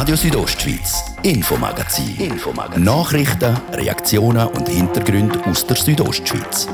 Radio Südostschweiz, Infomagazin. Infomagazin. Nachrichten, Reaktionen und Hintergründe aus der Südostschweiz.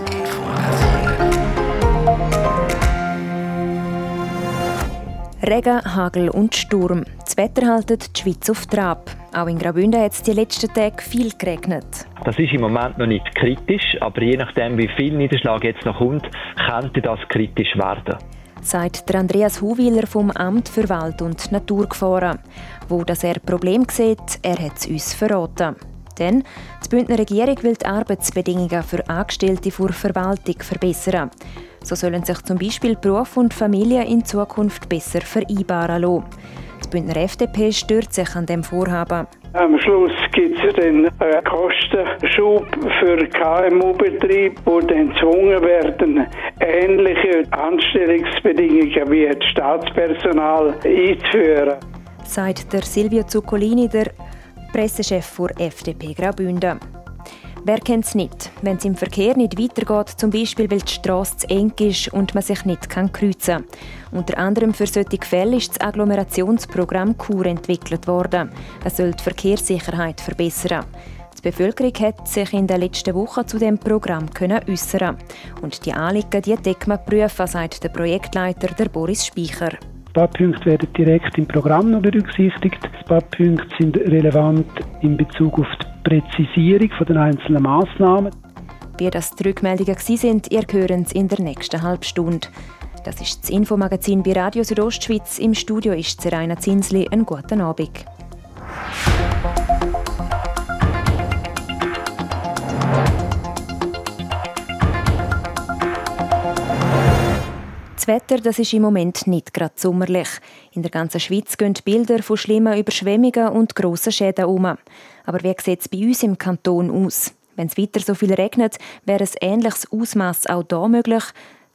Regen, Hagel und Sturm. Das Wetter haltet die Schweiz auf Trab. Auch in Graubünden hat es die letzten Tage viel geregnet. Das ist im Moment noch nicht kritisch, aber je nachdem, wie viel Niederschlag jetzt noch kommt, könnte das kritisch werden sagt der Andreas Huwiler vom Amt für Wald- und Naturgefahren. Wo das er Problem sieht, er hat es uns verraten. Denn die Bündner Regierung will die Arbeitsbedingungen für Angestellte vor Verwaltung verbessern. So sollen sich zum Beispiel Beruf und Familie in Zukunft besser vereinbaren lassen. Bündner FDP stört sich an dem Vorhaben. Am Schluss gibt es dann einen Kostenschub für KMU-Betriebe, die dann gezwungen werden, ähnliche Anstellungsbedingungen wie das Staatspersonal einzuführen. Sagt der Silvio Zuccolini, der Pressechef der FDP Graubünden. Wer kennt es nicht, wenn es im Verkehr nicht weitergeht, zum Beispiel weil die Straße zu eng ist und man sich nicht kann kreuzen kann. Unter anderem für solche Fälle ist das Agglomerationsprogramm KUR entwickelt worden. Es soll die Verkehrssicherheit verbessern. Die Bevölkerung hat sich in den letzten Wochen zu dem Programm äußern. Und die Anliegen die deckt man prüfen, sagt der Projektleiter der Boris Speicher. Sparpunkte werden direkt im Programm noch berücksichtigt. Sparpunkte sind relevant in Bezug auf die Präzisierung der einzelnen Massnahmen. Wie das die Rückmeldungen sind, ihr hören es in der nächsten Halbstunde. Das ist das Infomagazin bei Radio Südostschweiz. Im Studio ist Seraina Zinsli. Einen guten Abend. Das Wetter das ist im Moment nicht gerade sommerlich. In der ganzen Schweiz gehen Bilder von schlimmen Überschwemmungen und grossen Schäden um. Aber wie sieht es bei uns im Kanton aus? Wenn es weiter so viel regnet, wäre ein ähnliches Ausmaß auch hier möglich.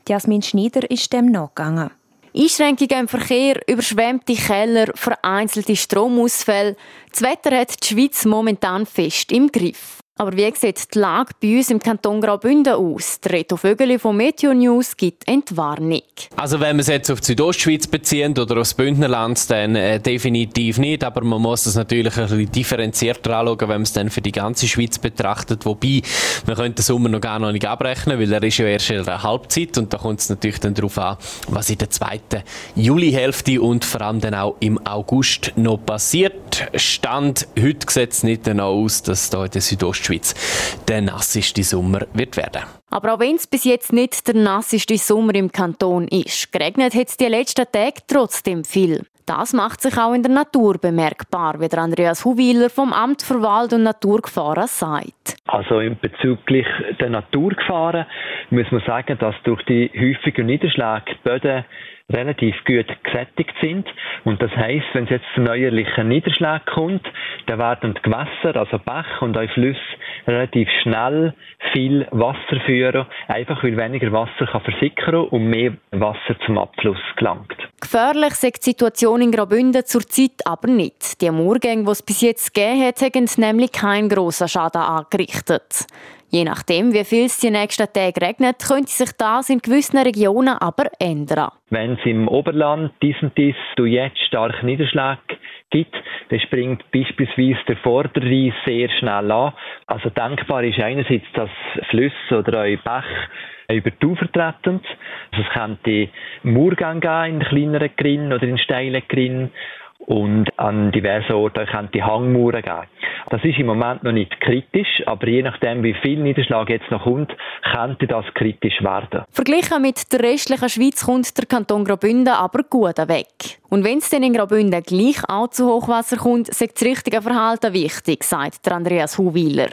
Jasmin Schneider ist dem nachgegangen. Einschränkungen im Verkehr, überschwemmte Keller, vereinzelte Stromausfälle. Das Wetter hat die Schweiz momentan fest im Griff. Aber wie sieht die Lage bei uns im Kanton Graubünden aus? Der Reto Vögeli von Meteo News gibt Entwarnung. Also wenn man es jetzt auf die Südostschweiz bezieht oder aufs Bündnerland, dann äh, definitiv nicht. Aber man muss das natürlich ein bisschen differenzierter anschauen, wenn man es dann für die ganze Schweiz betrachtet. Wobei, man könnte den Sommer noch gar noch nicht abrechnen, weil er ist ja erst in der Halbzeit und da kommt es natürlich dann darauf an, was in der zweiten Julihälfte und vor allem dann auch im August noch passiert. Stand heute sieht es nicht danach aus, dass da in der Südostschweiz Schweiz der nasseste Sommer wird werden. Aber auch wenn es bis jetzt nicht der nasseste Sommer im Kanton ist, geregnet hat es die letzten Tage trotzdem viel. Das macht sich auch in der Natur bemerkbar, wie der Andreas Huwiler vom Amt für Wald- und Naturgefahren sagt. Also in bezüglich der Naturgefahren muss man sagen, dass durch die häufigen Niederschläge die Böden relativ gut gesättigt sind. Und das heißt, wenn es jetzt zu neuerlichen Niederschlägen kommt, dann werden die Gewässer, also Bach und auch Flüsse, relativ schnell viel Wasser führen, einfach weil weniger Wasser kann versickern und mehr Wasser zum Abfluss gelangt. Gefährlich ist die Situation in Graubünden zurzeit aber nicht. Die Murgänge, die es bis jetzt gegeben hat, haben nämlich keinen grossen Schaden angerichtet. Je nachdem, wie viel es die nächsten Tage regnet, könnte sich das in gewissen Regionen aber ändern. Wenn es im Oberland dies und dies du jetzt stark Niederschläge gibt, dann springt beispielsweise der Vorderrhein sehr schnell an. Also denkbar ist einerseits, dass Flüsse oder auch Bach über die Ufer treten. Also es könnte Murgang geben in kleineren Grinnen oder in steilen Grinnen und an diversen Orten könnte die Hangmauern geben. Das ist im Moment noch nicht kritisch, aber je nachdem, wie viel Niederschlag jetzt noch kommt, könnte das kritisch werden. Verglichen mit der restlichen Schweiz kommt der Kanton Graubünden aber gut weg. Und wenn es dann in Graubünden gleich auch zu Hochwasser kommt, ist das richtige Verhalten wichtig, sagt der Andreas Huwiler.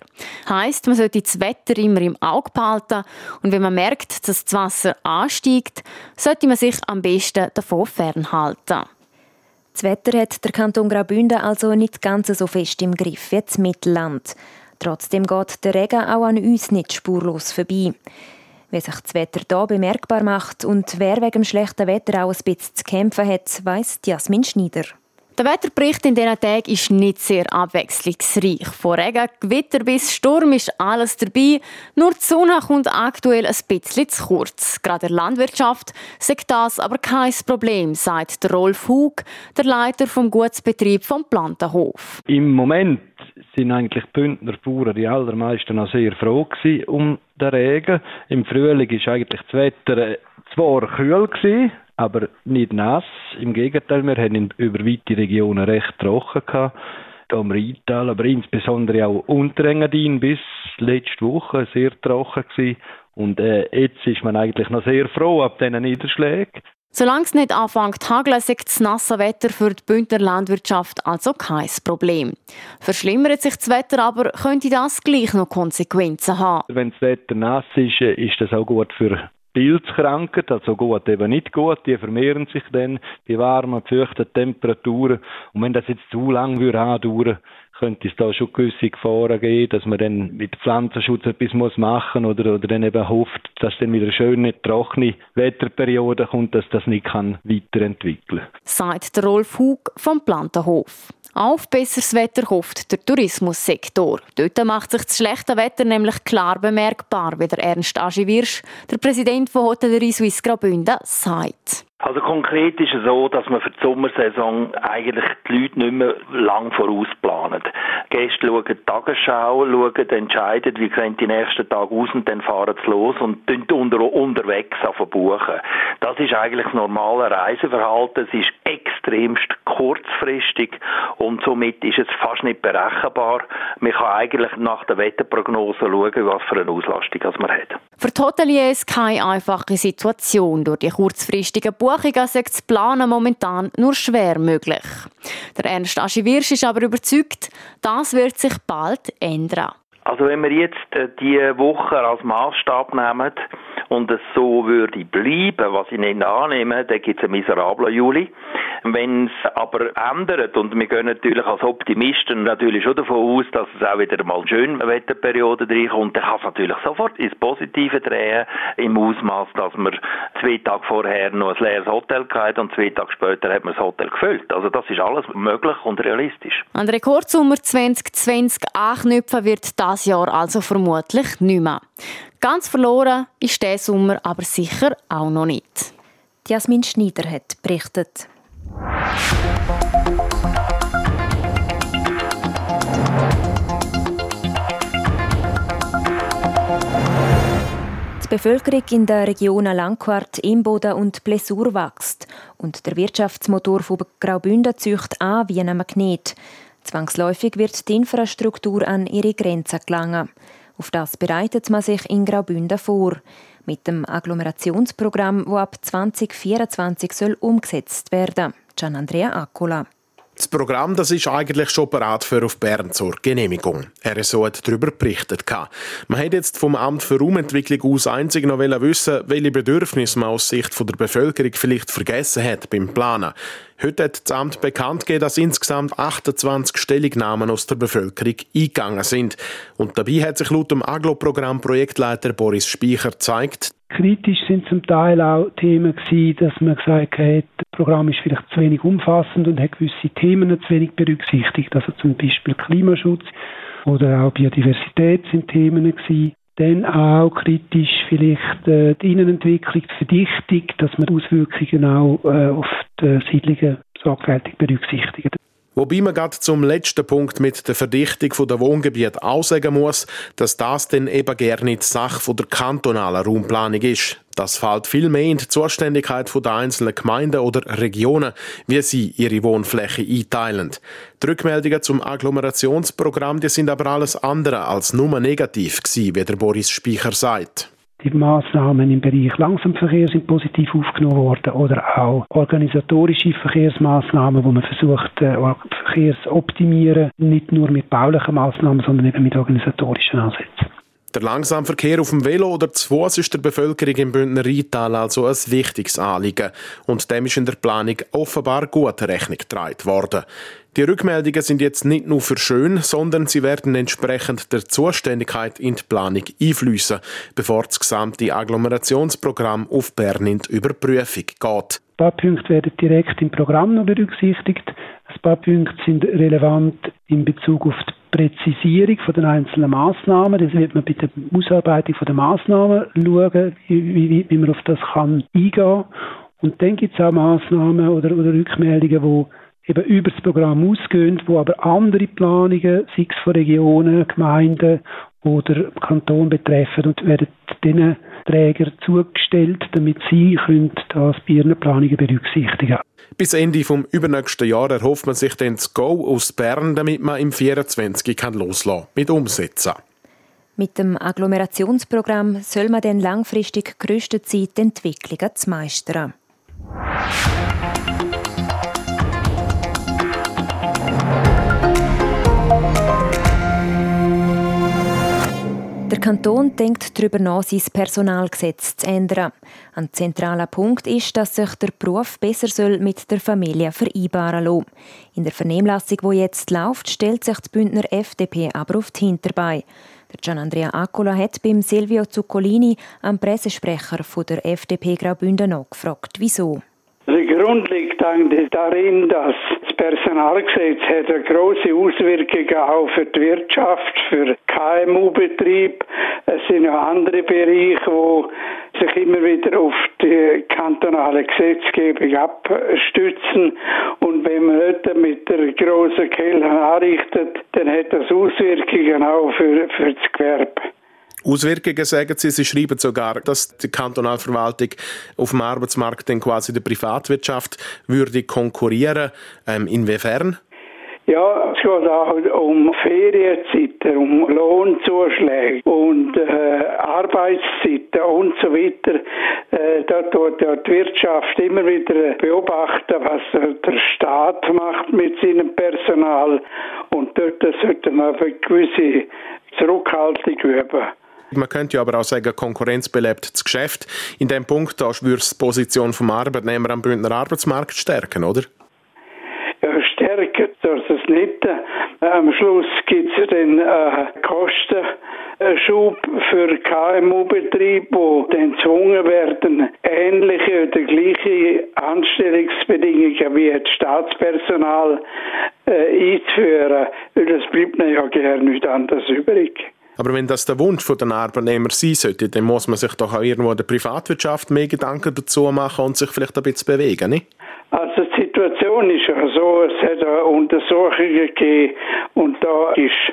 Heißt, man sollte das Wetter immer im Auge behalten und wenn man merkt, dass das Wasser ansteigt, sollte man sich am besten davon fernhalten. Das Wetter hat der Kanton Graubünden also nicht ganz so fest im Griff wie das Mittelland. Trotzdem geht der Regen auch an uns nicht spurlos vorbei. Wie sich das Wetter hier bemerkbar macht und wer wegen dem schlechten Wetter auch ein bisschen zu kämpfen hat, weiss Jasmin Schneider. Der Wetterbericht in diesen Tagen ist nicht sehr abwechslungsreich. Von Regen, Gewitter bis Sturm ist alles dabei. Nur die Sonne kommt aktuell ein bisschen zu kurz. Gerade in der Landwirtschaft sagt das aber kein Problem, sagt Rolf Hug, der Leiter vom Gutsbetrieb vom Plantenhof. Im Moment sind eigentlich die Bündner Bauern die allermeisten noch sehr froh um den Regen. Im Frühling ist eigentlich das Wetter zwar kühl gewesen, aber nicht nass. Im Gegenteil, wir haben über weite Regionen recht trocken gehabt. Hier am Rheintal, aber insbesondere auch Unterengadin bis letzte Woche sehr trocken gewesen. Und äh, jetzt ist man eigentlich noch sehr froh ab diesen Niederschlägen. Solange es nicht anfängt zu hageln, ist das nasse Wetter für die Bündner Landwirtschaft also kein Problem. Verschlimmert sich das Wetter aber, könnte das gleich noch Konsequenzen haben. Wenn das Wetter nass ist, äh, ist das auch gut für Pilzkrankheit, also gut, eben nicht gut, die vermehren sich dann bei warmen, feuchten Temperaturen. Und wenn das jetzt zu lang würde andauern, könnte es da schon gewisse Gefahren geben, dass man dann mit Pflanzenschutz etwas muss machen oder, oder dann eben hofft, dass dann wieder eine schöne, trockene Wetterperiode kommt, dass das nicht kann weiterentwickeln kann. Sagt Rolf Hug vom Plantenhof. Auf besseres Wetter hofft der Tourismussektor. Dort macht sich das schlechte Wetter nämlich klar bemerkbar, wie der Ernst Agiwirsch, der Präsident von Hotellerie Suisse Graubünden, sagt. Also konkret ist es so, dass man für die Sommersaison eigentlich die Leute nicht mehr lang vorausplanen. Gäste schauen die Tagesschau, schauen, entscheiden, wie sehen die nächsten Tage aus und dann fahren sie los und unter, unterwegs buchen. Das ist eigentlich das normale Reiseverhalten. Es ist extremst kurzfristig und somit ist es fast nicht berechenbar. Man kann eigentlich nach der Wetterprognose schauen, was für eine Auslastung man hat. Für die Hoteliers keine einfache Situation. Durch die kurzfristigen Buchungen ist das Planen momentan nur schwer möglich. Der Ernst Aschewirsch ist aber überzeugt, das wird sich bald ändern. Also wenn wir jetzt äh, die Woche als Maßstab nehmen und es so würde bleiben, was ich nicht annehme, dann gibt es einen miserablen Juli. Wenn es aber ändert, und wir gehen natürlich als Optimisten natürlich schon davon aus, dass es auch wieder mal eine schöne Wetterperiode reinkommt, dann kann es natürlich sofort ins Positive drehen, im Ausmaß, dass man zwei Tage vorher noch ein leeres Hotel hatte und zwei Tage später hat man das Hotel gefüllt. Also das ist alles möglich und realistisch. An Rekordsommer 2020 anknüpfen wird das Jahr also vermutlich nicht mehr. Ganz verloren ist der Sommer aber sicher auch noch nicht. Jasmin Schneider hat berichtet. Die Bevölkerung in der Region Langquart, Imboden und Blessur wächst und der Wirtschaftsmotor von Graubünden zücht an wie ein Magnet. Zwangsläufig wird die Infrastruktur an ihre Grenzen gelangen. Auf das bereitet man sich in Graubünden vor. Mit dem Agglomerationsprogramm, das ab 2024 soll umgesetzt werden. Gian Andrea Accola. Das Programm das ist eigentlich schon bereit für auf Bern zur Genehmigung. RSO hat darüber berichtet. Man hat jetzt vom Amt für Raumentwicklung aus einzig noch wissen, welche Bedürfnisse man aus Sicht der Bevölkerung vielleicht vergessen hat beim Planen. Heute hat das Amt bekannt gegeben, dass insgesamt 28 Stellungnahmen aus der Bevölkerung eingegangen sind. Und dabei hat sich laut dem Aglo-Programm Projektleiter Boris Speicher gezeigt, Kritisch sind zum Teil auch Themen gewesen, dass man gesagt hat, das Programm ist vielleicht zu wenig umfassend und hat gewisse Themen zu wenig berücksichtigt. Also zum Beispiel Klimaschutz oder auch Biodiversität sind Themen gewesen. Dann auch kritisch vielleicht äh, die Innenentwicklung, die Verdichtung, dass man die Auswirkungen auch äh, auf die Siedlungen sorgfältig berücksichtigt. Wobei man gerade zum letzten Punkt mit der Verdichtung der Wohngebiete auch sagen muss, dass das dann eben gerne nicht Sache der kantonalen Raumplanung ist. Das fällt viel mehr in die Zuständigkeit der einzelnen Gemeinden oder Regionen, wie sie ihre Wohnfläche einteilen. Die Rückmeldungen zum Agglomerationsprogramm die sind aber alles andere als nur negativ gewesen, wie der Boris Speicher sagt. Die Maßnahmen im Bereich Langsamverkehr sind positiv aufgenommen worden oder auch organisatorische Verkehrsmaßnahmen, wo man versucht, äh, Verkehr zu optimieren, nicht nur mit baulichen Maßnahmen, sondern eben mit organisatorischen Ansätzen. Der Langsamverkehr auf dem Velo oder zu Fuß ist der Bevölkerung im Bündner Rheintal also ein wichtiges Anliegen. Und dem ist in der Planung offenbar gut Rechnung getragen worden. Die Rückmeldungen sind jetzt nicht nur für schön, sondern sie werden entsprechend der Zuständigkeit in die Planung einfließen, bevor das gesamte Agglomerationsprogramm auf Bern in die Überprüfung geht. paar Punkte werden direkt im Programm noch berücksichtigt. Ein paar Punkte sind relevant in Bezug auf die Präzisierung von den einzelnen Maßnahmen. Das wird man bei der Ausarbeitung der Maßnahmen schauen, wie, wie, wie man auf das kann eingehen. Und dann gibt es auch Maßnahmen oder, oder Rückmeldungen, die eben über das Programm ausgehen, wo aber andere Planungen, sei es von Regionen, Gemeinden oder Kanton betreffen und werden diesen Träger zugestellt, damit sie können das bei ihren Planungen berücksichtigen Bis Ende vom übernächsten Jahr erhofft man sich dann das Go aus Bern, damit man im 24 kann loslassen mit umsetzen. Mit dem Agglomerationsprogramm soll man dann langfristig gerüstet sein, die Entwicklungen zu meistern. Der Kanton denkt darüber nach, sein Personalgesetz zu ändern. Ein zentraler Punkt ist, dass sich der Beruf besser soll mit der Familie vereinbaren soll. In der Vernehmlassung, die jetzt läuft, stellt sich die Bündner FDP aber auf die Hinterbeine. Der Gian Andrea Accola hat beim Silvio Zuccolini, am Pressesprecher der FDP Graubünden, nachgefragt, wieso. Der Grund liegt darin, dass das Personalgesetz hat eine große Auswirkungen auch für die Wirtschaft, für KMU-Betrieb. Es sind noch andere Bereiche, wo sich immer wieder auf die kantonale Gesetzgebung abstützen. Und wenn man nicht mit der großen Kehle anrichtet, dann hat das Auswirkungen auch für, für das Gewerbe. Auswirkungen sagen Sie, Sie schreiben sogar, dass die Kantonalverwaltung auf dem Arbeitsmarkt dann quasi der Privatwirtschaft würde konkurrieren. Ähm, inwiefern? Ja, es geht auch um Ferienzeiten, um Lohnzuschläge und äh, Arbeitszeiten und so weiter. Äh, da tut ja die Wirtschaft immer wieder beobachten, was der Staat macht mit seinem Personal und dort sollte man eine gewisse Zurückhaltung üben. Man könnte ja aber auch sagen, Konkurrenz belebt das Geschäft. In dem Punkt da würde es die Position vom Arbeitnehmer am Bündner Arbeitsmarkt stärken, oder? Ja, stärken soll es nicht. Am Schluss gibt es dann äh, Kostenschub für KMU-Betriebe, die dann gezwungen werden, ähnliche oder gleiche Anstellungsbedingungen wie das Staatspersonal äh, einzuführen. Weil es bleibt ja gerne nicht anders übrig. Aber wenn das der Wunsch der Arbeitnehmer sein sollte, dann muss man sich doch auch irgendwo der Privatwirtschaft mehr Gedanken dazu machen und sich vielleicht ein bisschen bewegen, nicht? Also die Situation ist ja so, es hat Untersuchungen gegeben und da ist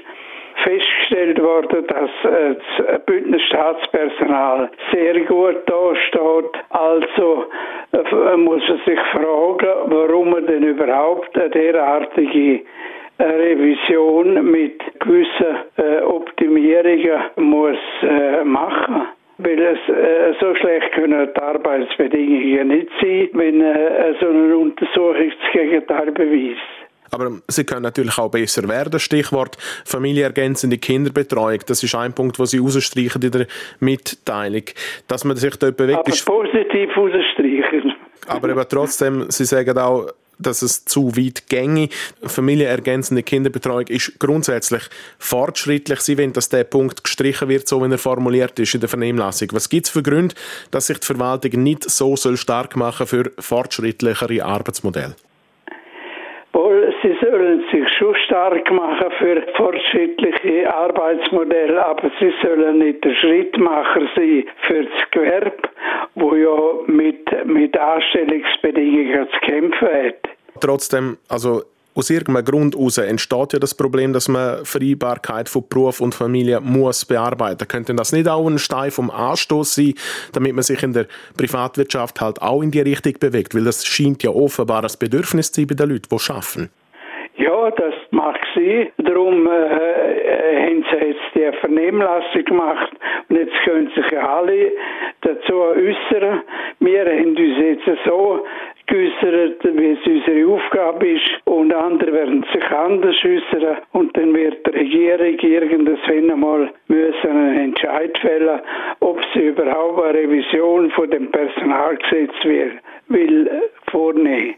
festgestellt worden, dass das Bündner Staatspersonal sehr gut dasteht. Also äh, muss man sich fragen, warum man denn überhaupt eine derartige Revision mit gewissen äh, Optimierungen muss äh, machen. Weil es äh, so schlecht können die Arbeitsbedingungen nicht sein, wenn so eine Untersuchung das Gegenteil beweist. Aber sie können natürlich auch besser werden. Stichwort familienergänzende Kinderbetreuung. Das ist ein Punkt, den Sie rausstreichen in der Mitteilung. Dass man sich dort bewegt. Aber positiv rausstreichen. Aber eben trotzdem, Sie sagen auch, dass es zu weit ginge. Familienergänzende Kinderbetreuung ist grundsätzlich fortschrittlich. Sie wollen, dass der Punkt gestrichen wird, so wie er formuliert ist in der Vernehmlassung. Was gibt es für Gründe, dass sich die Verwaltung nicht so stark machen für fortschrittlichere Arbeitsmodelle? Sie sollen sich schon stark machen für fortschrittliche Arbeitsmodelle, aber sie sollen nicht der Schrittmacher sein für das Gewerbe, wo ja mit, mit Anstellungsbedingungen zu kämpfen hat. Trotzdem, also aus irgendeinem Grund heraus entsteht ja das Problem, dass man Vereinbarkeit von Beruf und Familie muss bearbeiten. Könnte das nicht auch ein Stein vom Anstoß sein, damit man sich in der Privatwirtschaft halt auch in die Richtung bewegt? Weil das scheint ja offenbar ein Bedürfnis zu sein bei den Leuten, die arbeiten. Ja, das mag sie. Darum äh, äh, haben sie jetzt die Vernehmlassung gemacht und jetzt können sich ja alle dazu äußern. Wir haben uns jetzt so geäußert, wie es unsere Aufgabe ist und andere werden sich anders äußern und dann wird die Regierung irgendwann einmal müssen einen Entscheid fällen, ob sie überhaupt eine Revision von dem Personalgesetz will, will vornehmen.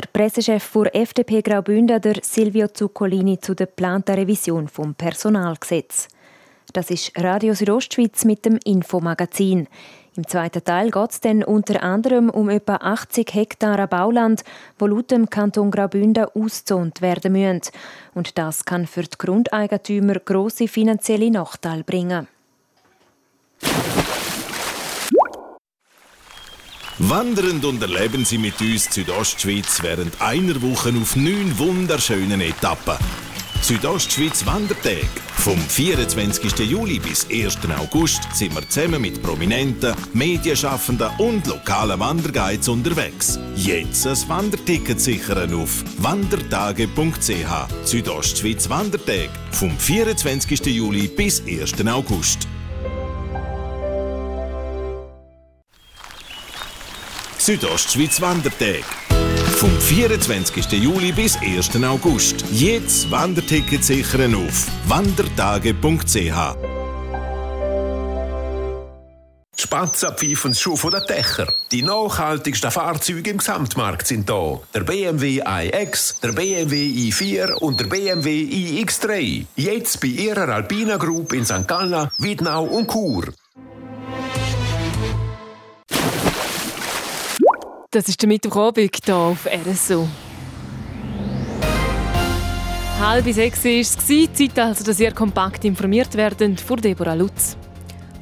Der Pressechef der FDP Graubünden, der Silvio Zuccolini, zu der geplanten Revision vom Personalgesetz. Das ist Radio Südostschweiz mit dem Infomagazin. Im zweiten Teil geht es dann unter anderem um etwa 80 Hektar Bauland, wo laut dem Kanton Graubünden ausgezont werden müssen. Und das kann für die Grundeigentümer grosse finanzielle Nachteile bringen. Wandernd und erleben Sie mit uns Südostschweiz während einer Woche auf neun wunderschönen Etappen. Südostschweiz Wandertag. Vom 24. Juli bis 1. August sind wir zusammen mit Prominenten, Medienschaffenden und lokalen Wanderguides unterwegs. Jetzt ein Wanderticket sichern auf wandertage.ch. Südostschweiz Wandertag. Vom 24. Juli bis 1. August. Südostschweiz Wandertag. Vom 24. Juli bis 1. August. Jetzt Wanderticket sichern auf wandertage.ch. Spatza pfeifen Schuh von der Dächer. Die nachhaltigsten Fahrzeuge im Gesamtmarkt sind da. Der BMW iX, der BMW i4 und der BMW iX3. Jetzt bei Ihrer Alpina Group in St. Gallen, Wiednau und Chur. Das ist der Mittwochabend hier auf RSO. Halb sechs war es. Zeit also, dass ihr kompakt informiert werdet vor Deborah Lutz.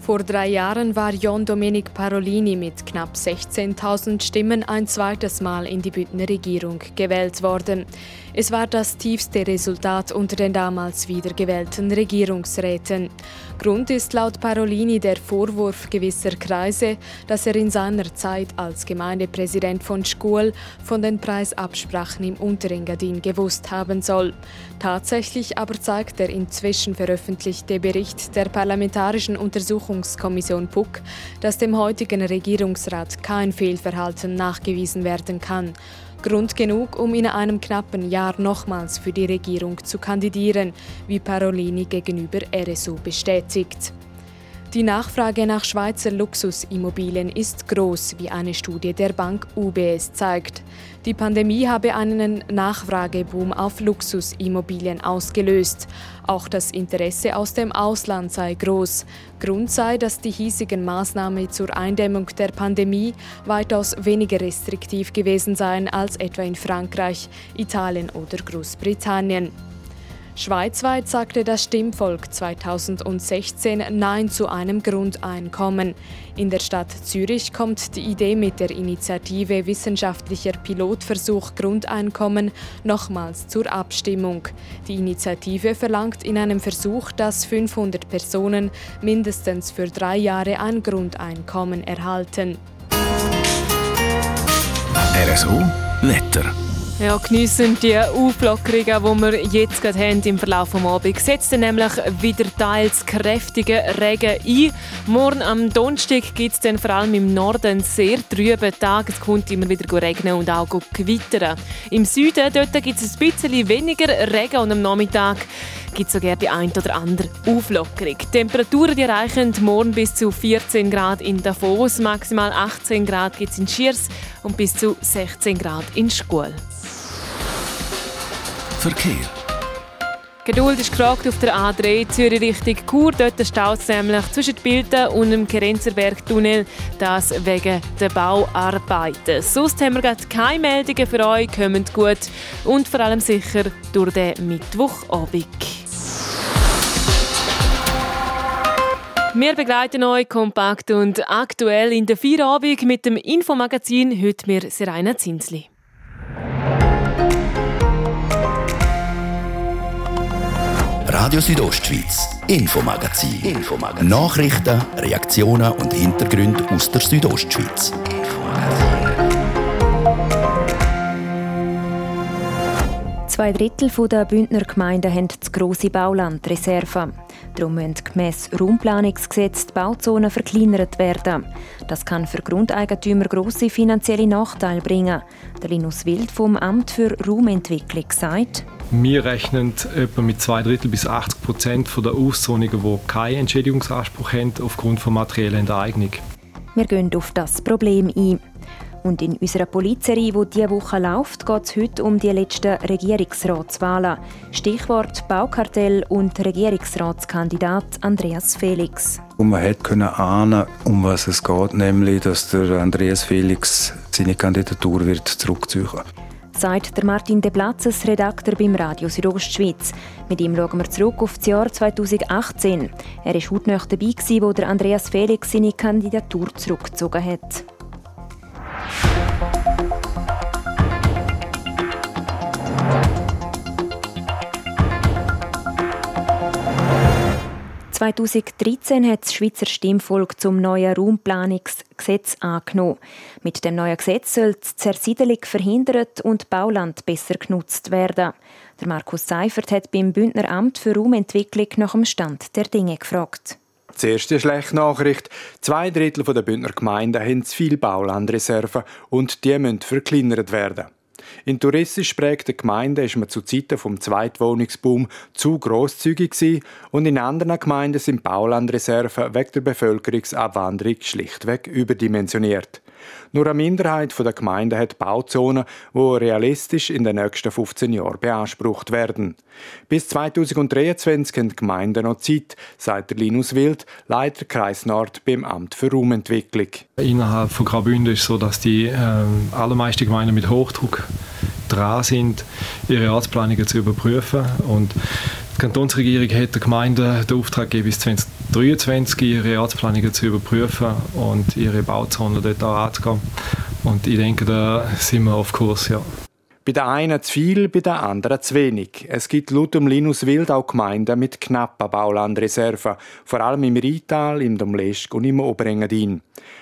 Vor drei Jahren war John Domenic Parolini mit knapp 16.000 Stimmen ein zweites Mal in die Bündner Regierung gewählt worden. Es war das tiefste Resultat unter den damals wiedergewählten Regierungsräten. Grund ist laut Parolini der Vorwurf gewisser Kreise, dass er in seiner Zeit als Gemeindepräsident von Schkuhl von den Preisabsprachen im Unterengadin gewusst haben soll. Tatsächlich aber zeigt der inzwischen veröffentlichte Bericht der Parlamentarischen Untersuchungskommission PUC, dass dem heutigen Regierungsrat kein Fehlverhalten nachgewiesen werden kann. Grund genug, um in einem knappen Jahr nochmals für die Regierung zu kandidieren, wie Parolini gegenüber RSU bestätigt. Die Nachfrage nach Schweizer Luxusimmobilien ist groß, wie eine Studie der Bank UBS zeigt. Die Pandemie habe einen Nachfrageboom auf Luxusimmobilien ausgelöst. Auch das Interesse aus dem Ausland sei groß. Grund sei, dass die hiesigen Maßnahmen zur Eindämmung der Pandemie weitaus weniger restriktiv gewesen seien als etwa in Frankreich, Italien oder Großbritannien. Schweizweit sagte das Stimmvolk 2016 Nein zu einem Grundeinkommen. In der Stadt Zürich kommt die Idee mit der Initiative Wissenschaftlicher Pilotversuch Grundeinkommen nochmals zur Abstimmung. Die Initiative verlangt in einem Versuch, dass 500 Personen mindestens für drei Jahre ein Grundeinkommen erhalten. RSO Letter. Ja, geniessen die Auflockerungen, die wir jetzt gerade haben im Verlauf des Abends. Setzt nämlich wieder teils kräftige Regen ein. Morgen am Donnerstag gibt es dann vor allem im Norden sehr trübe Tage. Es kommt immer wieder regnen und auch gewittern. Im Süden gibt es ein bisschen weniger Regen und am Nachmittag gibt es sogar die ein oder andere Auflockerung. Die Temperaturen die erreichen morgen bis zu 14 Grad in Davos, maximal 18 Grad gibt es in Schiers und bis zu 16 Grad in Schkuhl. Verkehr. Geduld ist gefragt auf der A3 Zürich Richtung Chur. Dort staut es nämlich zwischen Bilden und dem Kerenzerberg-Tunnel. Das wegen der Bauarbeiten. Sonst haben wir gerade keine Meldungen für euch. Kommt gut und vor allem sicher durch den Mittwochabend. Wir begleiten euch kompakt und aktuell in der Feierabend mit dem Infomagazin. Heute mir Serena Zinsli. Radio Südostschweiz, Infomagazin. Infomagazin. Nachrichten, Reaktionen und Hintergründe aus der Südostschweiz. Zwei Drittel der Bündner Gemeinden haben zu grosse Baulandreserven. Darum müssen gemäss Raumplanungsgesetz die Bauzonen verkleinert werden. Das kann für Grundeigentümer grosse finanzielle Nachteile bringen. Der Linus Wild vom Amt für Raumentwicklung sagt, wir rechnen etwa mit zwei Drittel bis 80 Prozent der Auszonungen, die keinen Entschädigungsanspruch haben, aufgrund von materieller Enteignung. Wir gehen auf das Problem ein. Und in unserer Polizserie, die diese Woche läuft, geht es heute um die letzten Regierungsratswahlen. Stichwort Baukartell und Regierungsratskandidat Andreas Felix. Und man konnte ahnen, um was es geht, nämlich, dass der Andreas Felix seine Kandidatur wird zurückziehen wird sagt der Martin De Platzes, Redakteur beim Radio Südostschweiz. Mit ihm schauen wir zurück auf das Jahr 2018. Er war hautnah dabei, als Andreas Felix seine Kandidatur zurückgezogen hat. 2013 hat das Schweizer Stimmvolk zum neuen Raumplanungsgesetz angenommen. Mit dem neuen Gesetz soll die Zersiedelung verhindert und Bauland besser genutzt werden. Der Markus Seifert hat beim Bündner Amt für Raumentwicklung nach dem Stand der Dinge gefragt. Die erste schlechte Nachricht. Zwei Drittel der Bündner Gemeinden haben zu viel Baulandreserven und die müssen verkleinert werden. In touristisch prägten Gemeinden ist man zu Zeiten vom Zweitwohnungsboom zu grosszügig und in anderen Gemeinden sind Baulandreserven wegen der Bevölkerungsabwanderung schlichtweg überdimensioniert. Nur eine Minderheit der Gemeinden hat Bauzonen, die realistisch in den nächsten 15 Jahren beansprucht werden. Bis 2023 haben die Gemeinden noch Zeit, sagt Linus Wild, Leiter Kreis Nord beim Amt für Raumentwicklung. Innerhalb von Graubünden ist es so, dass die äh, allermeisten Gemeinden mit Hochdruck dran sind, ihre Ortsplanungen zu überprüfen und die Kantonsregierung hat der Gemeinde den Auftrag gegeben, bis 2023 ihre Ortsplanungen zu überprüfen und ihre Bauzonen dort auch anzugehen. Und ich denke, da sind wir auf Kurs, ja. Bei der einen zu viel, bei der anderen zu wenig. Es gibt laut dem Linus Wild auch Gemeinden mit knappen Baulandreserven, vor allem im Rheintal, im Domleschg und im Oberengadin.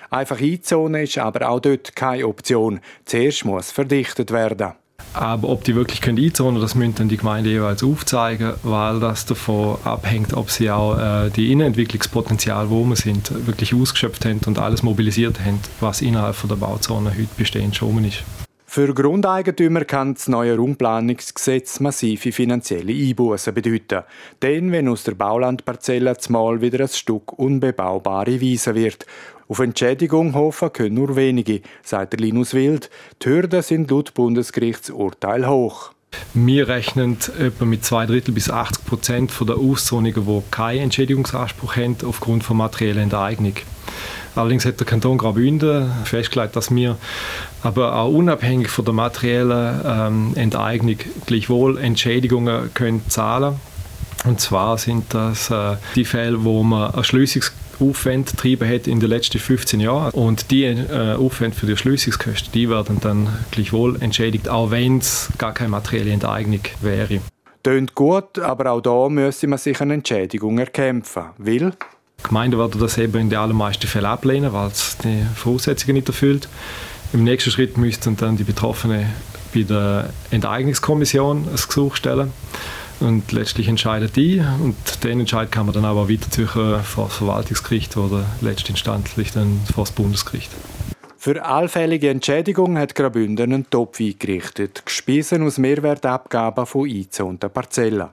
Einfach einzonen ist aber auch dort keine Option. Zuerst muss verdichtet werden. Aber ob die wirklich können einzonen, das müssen dann die Gemeinden jeweils aufzeigen, weil das davon abhängt, ob sie auch äh, die Innenentwicklungspotenzial, wo wir sind, wirklich ausgeschöpft haben und alles mobilisiert haben, was innerhalb von der Bauzone heute bestehend schon ist. Für Grundeigentümer kann das neue Raumplanungsgesetz massive finanzielle Einbußen bedeuten. Denn wenn aus der Baulandparzelle zumal wieder ein Stück unbebaubare Wiese wird auf Entschädigung hoffen können nur wenige, sagt Linus Wild. Die Hürden sind laut Bundesgerichtsurteil hoch. Wir rechnen etwa mit zwei Drittel bis 80 Prozent der Auszonungen, die keinen Entschädigungsanspruch haben, aufgrund von materieller Enteignung. Allerdings hat der Kanton Graubünden festgelegt, dass wir aber auch unabhängig von der materiellen ähm, Enteignung gleichwohl Entschädigungen können zahlen Und zwar sind das äh, die Fälle, wo man ein Schlüssungs Aufwand getrieben hat in den letzten 15 Jahren. Und die äh, Aufwände für die Erschließungskosten, die werden dann gleichwohl entschädigt, auch wenn es gar keine materielle Enteignung wäre. Tönt gut, aber auch da müsse man sich eine Entschädigung erkämpfen. Will? Die Gemeinden werden das eben in den allermeisten Fällen ablehnen, weil es die Voraussetzungen nicht erfüllt. Im nächsten Schritt müssten dann die Betroffenen bei der Enteignungskommission ein Gesuch stellen. Und letztlich entscheidet die und den Entscheid kann man dann aber weiterziehen vor das Verwaltungsgericht oder letztinstanzlich dann vor das Bundesgericht. Für allfällige Entschädigung hat Graubünden einen Topf eingerichtet, gespissen aus Mehrwertabgaben von eingezonten Parzellen.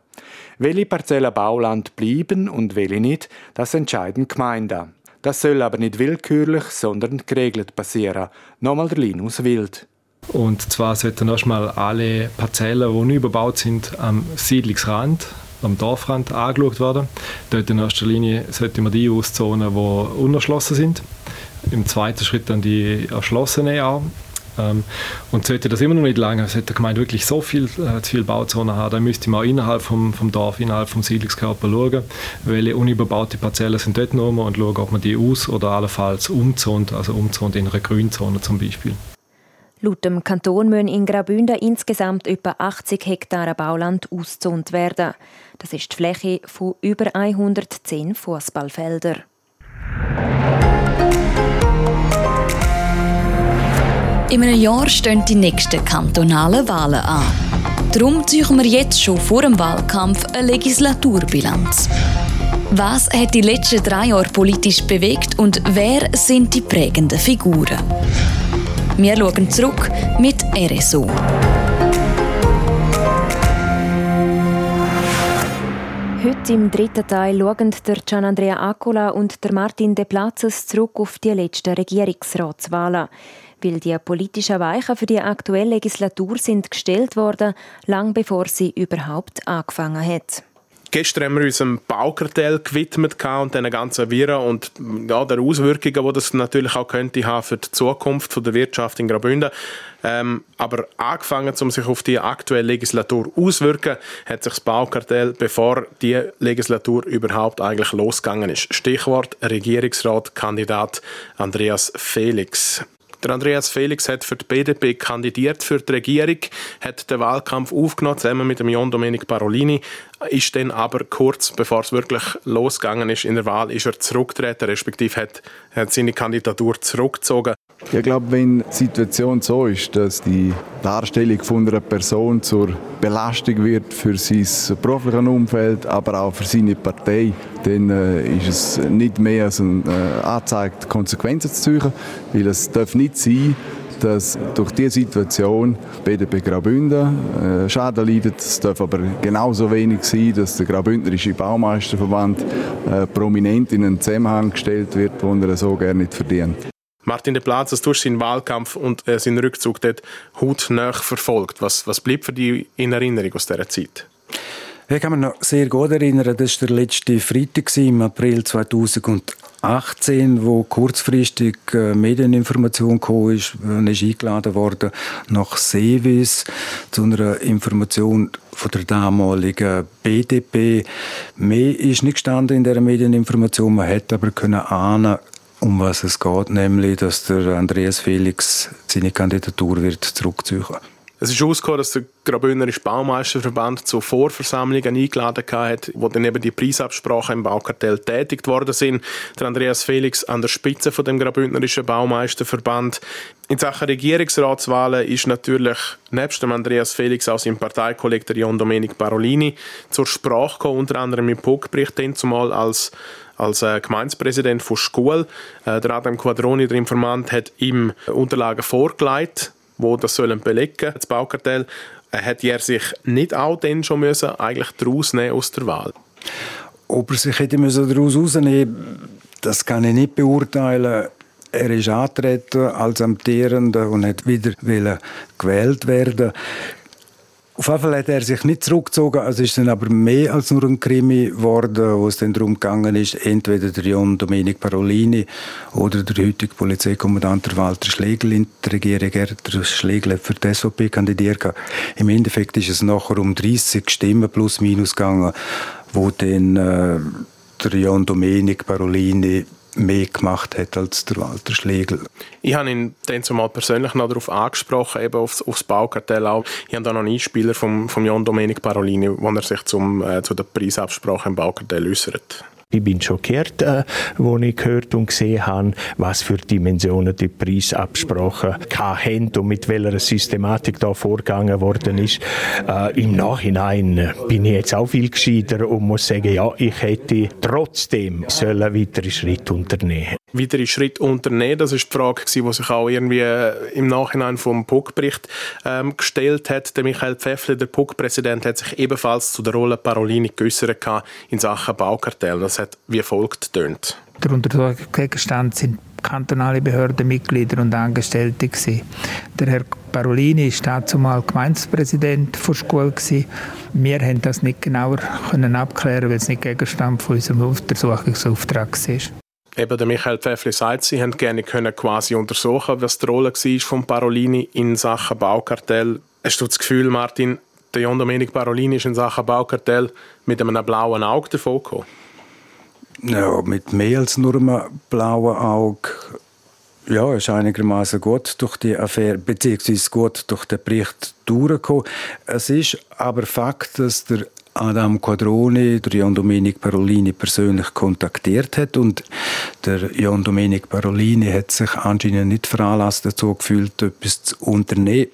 Welche Parzellen Bauland bleiben und welche nicht, das entscheiden Gemeinden. Das soll aber nicht willkürlich, sondern geregelt passieren. Nochmal der Linus Wild. Und zwar sollten erstmal alle Parzellen, die nicht überbaut sind, am Siedlungsrand, am Dorfrand angeschaut werden. Dort in erster Linie sollten wir die auszonen, die unerschlossen sind. Im zweiten Schritt dann die erschlossenen an. Ähm, und sollte das immer noch nicht lange, sollte die Gemeinde wirklich so viel, äh, zu viele Bauzonen haben, dann müsste man auch innerhalb vom, vom Dorf, innerhalb vom Siedlungskörper schauen, welche unüberbaute Parzellen sind dort noch und schauen, ob man die aus- oder allenfalls umzont, also umzont in einer Grünzone zum Beispiel. Laut dem Kanton müssen in Graubünden insgesamt etwa 80 Hektar Bauland ausgezont werden. Das ist die Fläche von über 110 Fußballfeldern. In einem Jahr stehen die nächsten kantonalen Wahlen an. Darum ziehen wir jetzt schon vor dem Wahlkampf eine Legislaturbilanz. Was hat die letzten drei Jahre politisch bewegt und wer sind die prägenden Figuren? Wir schauen zurück mit RSO. Heute im dritten Teil schauen der Gian Andrea Accola und der Martin De Platzes zurück auf die letzten Regierungsratswahlen. weil die politischen Weichen für die aktuelle Legislatur sind gestellt worden, lang bevor sie überhaupt angefangen hat. Gestern haben wir uns einem Baukartell gewidmet und den ganzen Viren und ja, der Auswirkungen, die das natürlich auch könnte haben für die Zukunft der Wirtschaft in Graubünden. Ähm, aber angefangen, um sich auf die aktuelle Legislatur auszuwirken, hat sich das Baukartell, bevor die Legislatur überhaupt eigentlich losgegangen ist. Stichwort Regierungsratkandidat Andreas Felix. Der Andreas Felix hat für die BDP kandidiert für die Regierung, hat den Wahlkampf aufgenommen, zusammen mit dem John Domenic Parolini, ist dann aber kurz bevor es wirklich losgegangen ist in der Wahl, ist er zurückgetreten, respektive hat, hat seine Kandidatur zurückgezogen. Ich glaube, wenn die Situation so ist, dass die Darstellung von einer Person zur Belastung wird für sein berufliches Umfeld, aber auch für seine Partei, dann äh, ist es nicht mehr als eine äh, angezeigte Konsequenzen zu ziehen, weil es darf nicht sein, dass durch diese Situation BDP Graubünden äh, Schaden leidet. Es darf aber genauso wenig sein, dass der Graubündnerische Baumeisterverband äh, prominent in einen Zusammenhang gestellt wird, den er so gerne nicht verdient. Martin de Platz, du hast seinen Wahlkampf und äh, seinen Rückzug dort hautnah verfolgt. Was, was bleibt für dich in Erinnerung aus dieser Zeit? Ich kann mich noch sehr gut erinnern, das war der letzte Freitag im April 2018, wo kurzfristig äh, Medieninformation kam, ist, man ist eingeladen worden nach Seewies zu einer Information von der damaligen BDP. Mehr ist nicht gestanden in der Medieninformation, man hätte aber können ahnen, um was es geht, nämlich, dass der Andreas Felix seine Kandidatur wird zurückziehen es ist ausgekommen, dass der Graubündnerische Baumeisterverband zu Vorversammlungen eingeladen hat, wo dann eben die Preisabsprachen im Baukartell tätigt worden sind. Der Andreas Felix an der Spitze von dem Graubündnerischen Baumeisterverband. In Sachen Regierungsratswahlen ist natürlich nebst dem Andreas Felix auch sein Parteikollege John Domenic Parolini zur Sprache gekommen, unter anderem im Puckbericht, zumal als als äh, Gemeindepräsident von Schule. Äh, der Adam Quadroni, der Informant, hat ihm Unterlagen vorgelegt, wo das sollen belegen, das Baukartell. Äh, hätte er sich nicht auch dann schon müssen eigentlich daraus aus der Wahl? Ob er sich hätte müssen daraus rausnehmen das kann ich nicht beurteilen. Er ist angetreten als Amtierender und hat wieder gewählt werden auf jeden Fall hat er sich nicht zurückgezogen, es ist dann aber mehr als nur ein Krimi geworden, wo es dann darum gegangen ist, entweder der John Domenic Parolini oder der heutige Polizeikommandant Walter Schlegel in der Regierung. Er, der Schlegel hat für die SVP kandidiert. Im Endeffekt ist es nachher um 30 Stimmen plus minus gegangen, wo dann äh, der John Domenic Parolini mehr gemacht hat als der Walter Schlegel. Ich habe ihn dann zumal persönlich noch darauf angesprochen, eben aufs, aufs Baukartell auch. Ich habe da noch einen Einspieler vom, vom John Domenic Parolini, wo er sich zum, äh, zu der Preisabsprache im Baukartell äußert. Ich bin schockiert, äh, wo ich gehört und gesehen habe, was für Dimensionen die Preisabsprachen haben und mit welcher Systematik da vorgegangen worden ist. Äh, Im Nachhinein bin ich jetzt auch viel gescheiter und muss sagen, ja, ich hätte trotzdem sollen weitere Schritte unternehmen weitere Schritte unternehmen? Das ist die Frage, die sich auch irgendwie äh, im Nachhinein vom PUC-Bericht ähm, gestellt hat. Der Michael Pfeffler, der PUC-Präsident, hat sich ebenfalls zu der Rolle Parolini geäußert in Sachen Baukartell. Das hat wie folgt tönt. Der Untersuchungsgegenstand sind kantonale Behördenmitglieder und Angestellte gewesen. Der Herr Parolini war dazumal Gemeindepräsident der Schule. Gewesen. Wir haben das nicht genauer abklären, weil es nicht Gegenstand von unserem Untersuchungsauftrag war. Eben der Michael Pfeffli sagt, sie haben gerne können quasi untersuchen, was die Rolle war von Parolini in Sachen Baukartell. Hast du das Gefühl, Martin, der John Domenic Parolini ist in Sachen Baukartell mit einem blauen Auge davon gekommen? Ja, mit mehr als nur einem blauen Auge. Ja, ist einigermaßen gut durch die Affäre, beziehungsweise gut durch den Bericht durchgekommen. Es ist aber Fakt, dass der Adam Quadroni, der John Domenic Parolini persönlich kontaktiert hat und der John Domenic Parolini hat sich anscheinend nicht veranlasst dazu gefühlt, etwas zu unternehmen.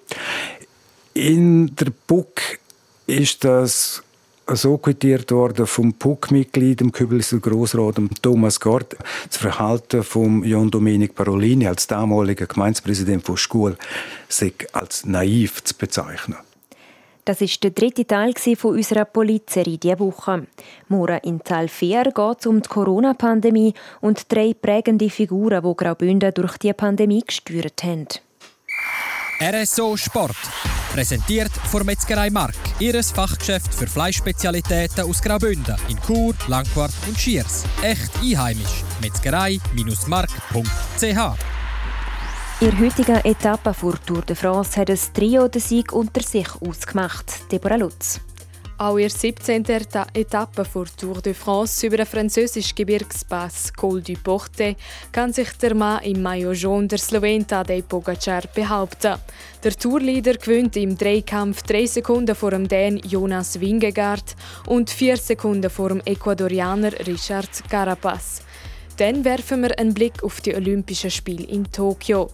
In der BUK ist das so quittiert worden vom PUC-Mitglied, dem Kübelser Grossrat Thomas Gort, das Verhalten von John Domenic Parolini als damaliger Gemeindepräsident von Schule sei als naiv zu bezeichnen. Das ist der dritte Teil von unserer Polizserie diese Woche. Morgen in Teil 4 geht es um die Corona-Pandemie und drei prägende Figuren, die Graubünden durch die Pandemie gesteuert haben. RSO Sport. Präsentiert von Metzgerei Mark. Ihres Fachgeschäft für Fleischspezialitäten aus Graubünden in Chur, Langquart und Schiers. Echt einheimisch. Metzgerei-mark.ch Ihr heutiger Etappe vor Tour de France hat das Trio den Sieg unter sich ausgemacht. Deborah Lutz. Auch ihr 17. Etappe vor Tour de France über den französischen Gebirgspass Col du Porte kann sich der Mann im Maillot jaune der Slowen Tadej Pogacar behaupten. Der Tourleader gewinnt im Dreikampf 3 Sekunden vor dem Dän Jonas Wingegaard und 4 Sekunden vor dem Ecuadorianer Richard Carapaz. Dann werfen wir einen Blick auf die Olympischen Spiele in Tokio.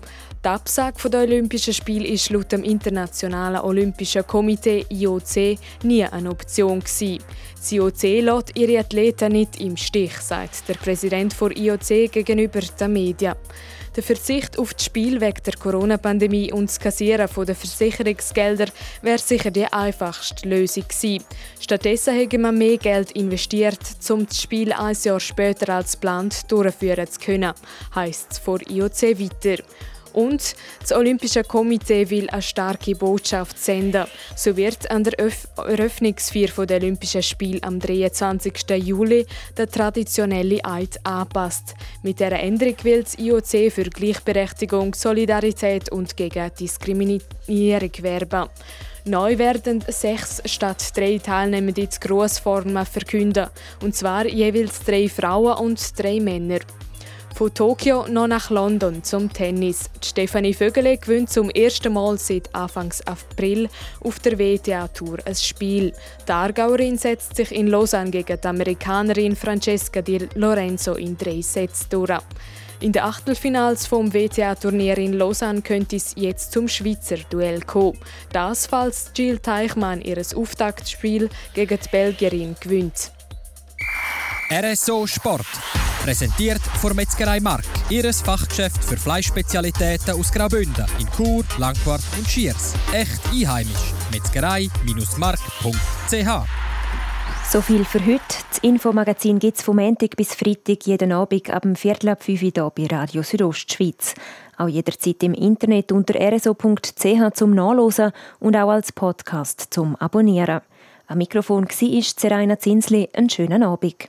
Die Absage der Olympischen Spiele ist laut dem Internationalen Olympischen Komitee IOC nie eine Option gewesen. Das IOC lässt ihre Athleten nicht im Stich, sagt der Präsident der IOC gegenüber den Medien. Der Verzicht auf das Spiel wegen der Corona-Pandemie und das Kassieren der Versicherungsgelder wäre sicher die einfachste Lösung gewesen. Stattdessen hätte man mehr Geld investiert, um das Spiel ein Jahr später als geplant durchführen zu können, heisst es vor IOC weiter. Und das Olympische Komitee will eine starke Botschaft senden. So wird an der Eröffnungsfeier der Olympischen Spiele am 23. Juli der traditionelle Eid angepasst. Mit dieser Änderung will das IOC für Gleichberechtigung, Solidarität und gegen Diskriminierung werben. Neu werden sechs statt drei Teilnehmende ins Grossformen verkünden. Und zwar jeweils drei Frauen und drei Männer. Von Tokio noch nach London zum Tennis. Stefanie Vögele gewinnt zum ersten Mal seit Anfang April auf der WTA-Tour ein Spiel. Die Aargauerin setzt sich in Lausanne gegen die Amerikanerin Francesca Di Lorenzo in drei Sets durch. In den Achtelfinals vom WTA-Turnier in Lausanne könnte es jetzt zum Schweizer Duell kommen. Das, falls Jill Teichmann ihr Auftaktspiel gegen die Belgierin gewinnt. RSO Sport. Präsentiert von Metzgerei Mark. Ihres Fachgeschäft für Fleischspezialitäten aus Graubünden in Chur, Langquart und Schiers. Echt einheimisch. Metzgerei-mark.ch so viel für heute. Das Infomagazin gibt es vom Montag bis Freitag jeden Abend ab dem Viertel ab 5 Uhr bei Radio Südostschweiz. Auch jederzeit im Internet unter rso.ch zum Nachlesen und auch als Podcast zum Abonnieren. Am Mikrofon war Seraina Zinsli. Einen schönen Abend.